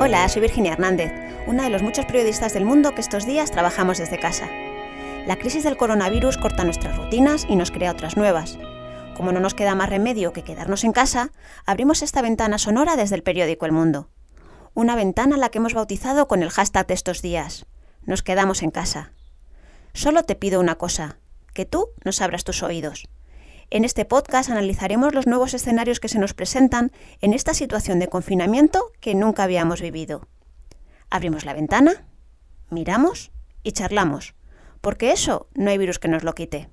Hola, soy Virginia Hernández, una de los muchos periodistas del mundo que estos días trabajamos desde casa. La crisis del coronavirus corta nuestras rutinas y nos crea otras nuevas. Como no nos queda más remedio que quedarnos en casa, abrimos esta ventana sonora desde el periódico El Mundo. Una ventana a la que hemos bautizado con el hashtag de estos días. Nos quedamos en casa. Solo te pido una cosa, que tú nos abras tus oídos. En este podcast analizaremos los nuevos escenarios que se nos presentan en esta situación de confinamiento que nunca habíamos vivido. Abrimos la ventana, miramos y charlamos, porque eso no hay virus que nos lo quite.